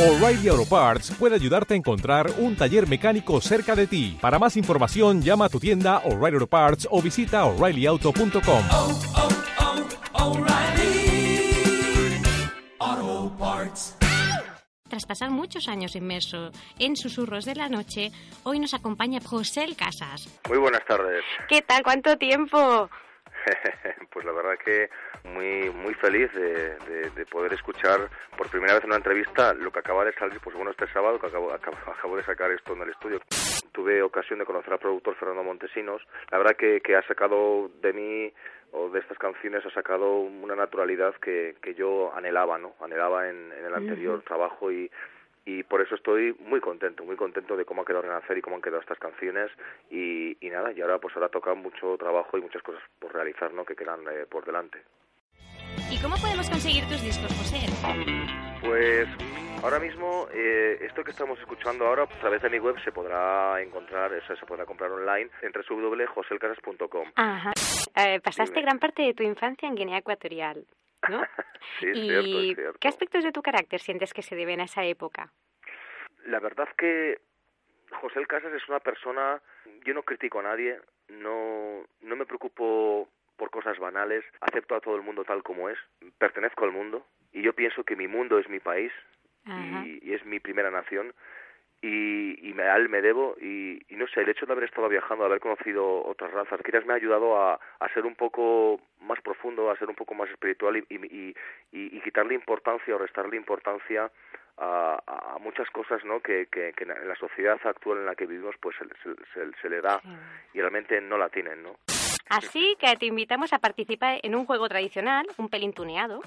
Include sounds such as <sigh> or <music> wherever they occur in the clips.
O'Reilly Auto Parts puede ayudarte a encontrar un taller mecánico cerca de ti. Para más información, llama a tu tienda O'Reilly Auto Parts o visita oreillyauto.com. oh, oh, Parts. Tras pasar muchos años inmerso en susurros de la noche, hoy nos acompaña José El Casas. Muy buenas tardes. ¿Qué tal? ¿Cuánto tiempo? <laughs> pues la verdad que muy muy feliz de, de, de, poder escuchar por primera vez en una entrevista lo que acaba de salir, pues bueno, este sábado que acabo, acabo, acabo de sacar esto en el estudio. Tuve ocasión de conocer al productor Fernando Montesinos. La verdad que, que ha sacado de mí o de estas canciones ha sacado una naturalidad que, que yo anhelaba, ¿no? Anhelaba en, en el anterior uh -huh. trabajo y y por eso estoy muy contento, muy contento de cómo ha quedado Renacer y cómo han quedado estas canciones y, y nada, y ahora pues ahora toca mucho trabajo y muchas cosas por realizar, ¿no? Que quedan eh, por delante. ¿Y cómo podemos conseguir tus discos, José? Pues ahora mismo eh, esto que estamos escuchando ahora a través de mi web se podrá encontrar, se podrá comprar online en www.joselcasas.com. Ajá. Eh, pasaste Dime. gran parte de tu infancia en Guinea Ecuatorial. ¿No? <laughs> sí, ¿Y cierto, cierto. qué aspectos de tu carácter sientes que se deben a esa época? La verdad que José El Casas es una persona, yo no critico a nadie, no, no me preocupo por cosas banales, acepto a todo el mundo tal como es, pertenezco al mundo y yo pienso que mi mundo es mi país y, y, es mi primera nación y, y me, a él me debo y, y, no sé, el hecho de haber estado viajando, de haber conocido otras razas, quizás me ha ayudado a, a ser un poco más profundo, a ser un poco más espiritual y, y, y quitarle importancia o restarle importancia a, a, muchas cosas ¿no? que, que, que, en la sociedad actual en la que vivimos pues se, se, se le da sí. y realmente no la tienen, ¿no? Así que te invitamos a participar en un juego tradicional, un pelín tuneado,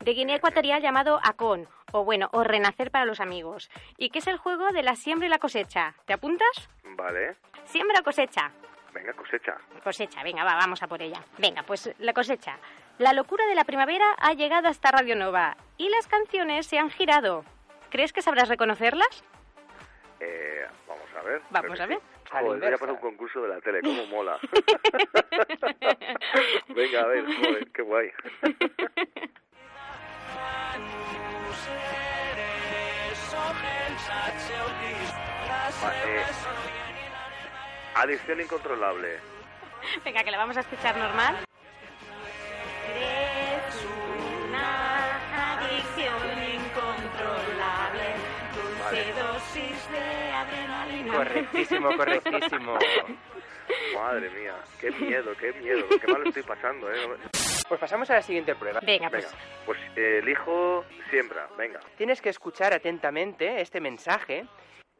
de Guinea Ecuatorial llamado Acon, o bueno, o Renacer para los amigos, y que es el juego de la siembra y la cosecha. ¿Te apuntas? Vale. Siembra o cosecha. Venga, cosecha. Cosecha, venga, va, vamos a por ella. Venga, pues la cosecha. La locura de la primavera ha llegado hasta Radio Nova y las canciones se han girado. ¿Crees que sabrás reconocerlas? Eh, vamos a ver. Vamos a ver. Sí. Joder, voy a pasar un concurso de la tele, <laughs> cómo mola. <laughs> Venga, a ver, joder, qué guay. <laughs> eh, adicción incontrolable. Venga, que la vamos a escuchar normal. Correctísimo, correctísimo. <laughs> Madre mía, qué miedo, qué miedo, qué mal estoy pasando, ¿eh? Pues pasamos a la siguiente prueba. Venga, pues. Venga, pues eh, elijo siembra, venga. Tienes que escuchar atentamente este mensaje.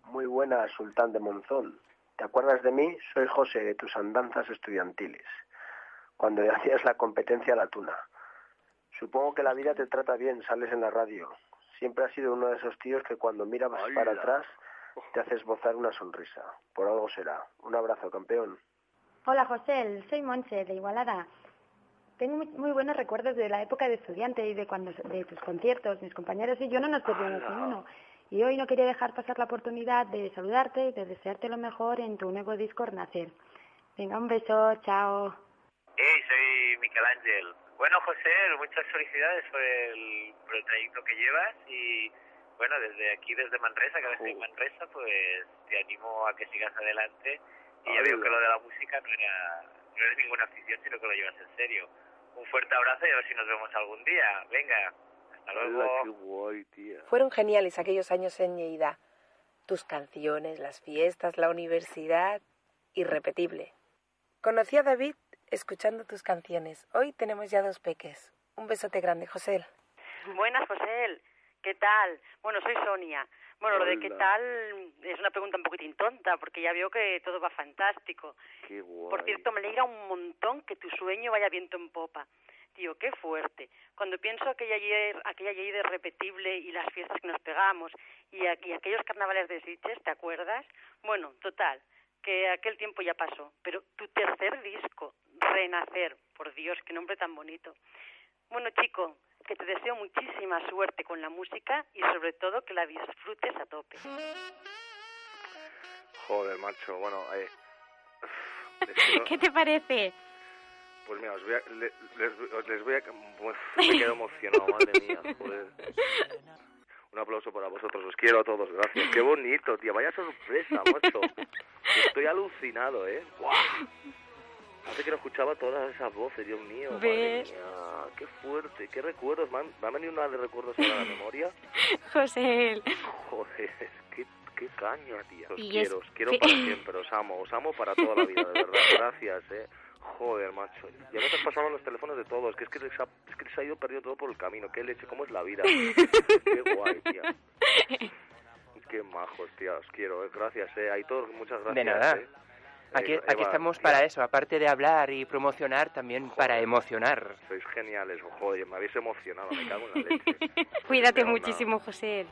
Muy buena, Sultán de Monzón. ¿Te acuerdas de mí? Soy José de tus andanzas estudiantiles. Cuando hacías la competencia a la tuna. Supongo que la vida te trata bien, sales en la radio. Siempre has sido uno de esos tíos que cuando mirabas para atrás te haces bozar una sonrisa. Por algo será. Un abrazo, campeón. Hola, José. Soy Monse, de Igualada. Tengo muy, muy, buenos recuerdos de la época de estudiante y de cuando de tus conciertos. Mis compañeros y yo no nos perdimos ninguno. Y hoy no quería dejar pasar la oportunidad de saludarte y de desearte lo mejor en tu nuevo disco Nacer. Venga, un beso, chao. Hey, soy Miquel Ángel. Bueno, José, muchas felicidades por el, por el trayecto que llevas y bueno, desde aquí, desde Manresa, que ahora estoy en Manresa, pues te animo a que sigas adelante. Y ya veo que lo de la música no, era, no es ninguna afición, sino que lo llevas en serio. Un fuerte abrazo y a ver si nos vemos algún día. Venga, hasta luego. Fueron geniales aquellos años en Lleida. Tus canciones, las fiestas, la universidad, irrepetible. Conocí a David escuchando tus canciones. Hoy tenemos ya dos peques. Un besote grande, José. Buenas, José. ¿Qué tal? Bueno, soy Sonia. Bueno, Hola. lo de qué tal es una pregunta un poquitín tonta, porque ya veo que todo va fantástico. Qué guay. Por cierto, me alegra un montón que tu sueño vaya viento en popa. Tío, qué fuerte. Cuando pienso aquella ayer, aquella ayer irrepetible y las fiestas que nos pegamos y, y aquellos carnavales de Sitges, ¿te acuerdas? Bueno, total, que aquel tiempo ya pasó. Pero tu tercer disco, Renacer, por Dios, qué nombre tan bonito. Bueno, chico, que te deseo muchísima suerte con la música y sobre todo que la disfrutes a tope. Joder, macho, bueno, eh, <laughs> ¿Qué te parece? Pues mira, os voy a, les, les, les voy a... Me <laughs> quedo emocionado, madre mía, joder. Un aplauso para vosotros, os quiero a todos, gracias. Qué bonito, tía, vaya sorpresa, macho. <laughs> Estoy alucinado, ¿eh? ¡Guau! Hace que no escuchaba todas esas voces, Dios mío. madre mía, qué fuerte, qué recuerdos. Me han, me han venido una de recuerdos a la memoria. <laughs> José, Joder, qué, qué caña, tía. Os Y es quiero, os quiero para <laughs> siempre, os amo, os amo para toda la vida, de verdad. <laughs> Gracias, eh. Joder, macho. Ya no te has pasado los teléfonos de todos, que es que, les ha, es que les ha ido perdiendo todo por el camino. Qué leche, cómo es la vida. Qué guay, tía. Qué majos, tía, os quiero, eh. Gracias, eh. Aitor, muchas gracias. De nada. eh. Aquí, Eva, aquí estamos para eso, aparte de hablar y promocionar, también para emocionar. Sois geniales, joder, me habéis emocionado, me cago en la leche. <laughs> cuídate una- muchísimo, José.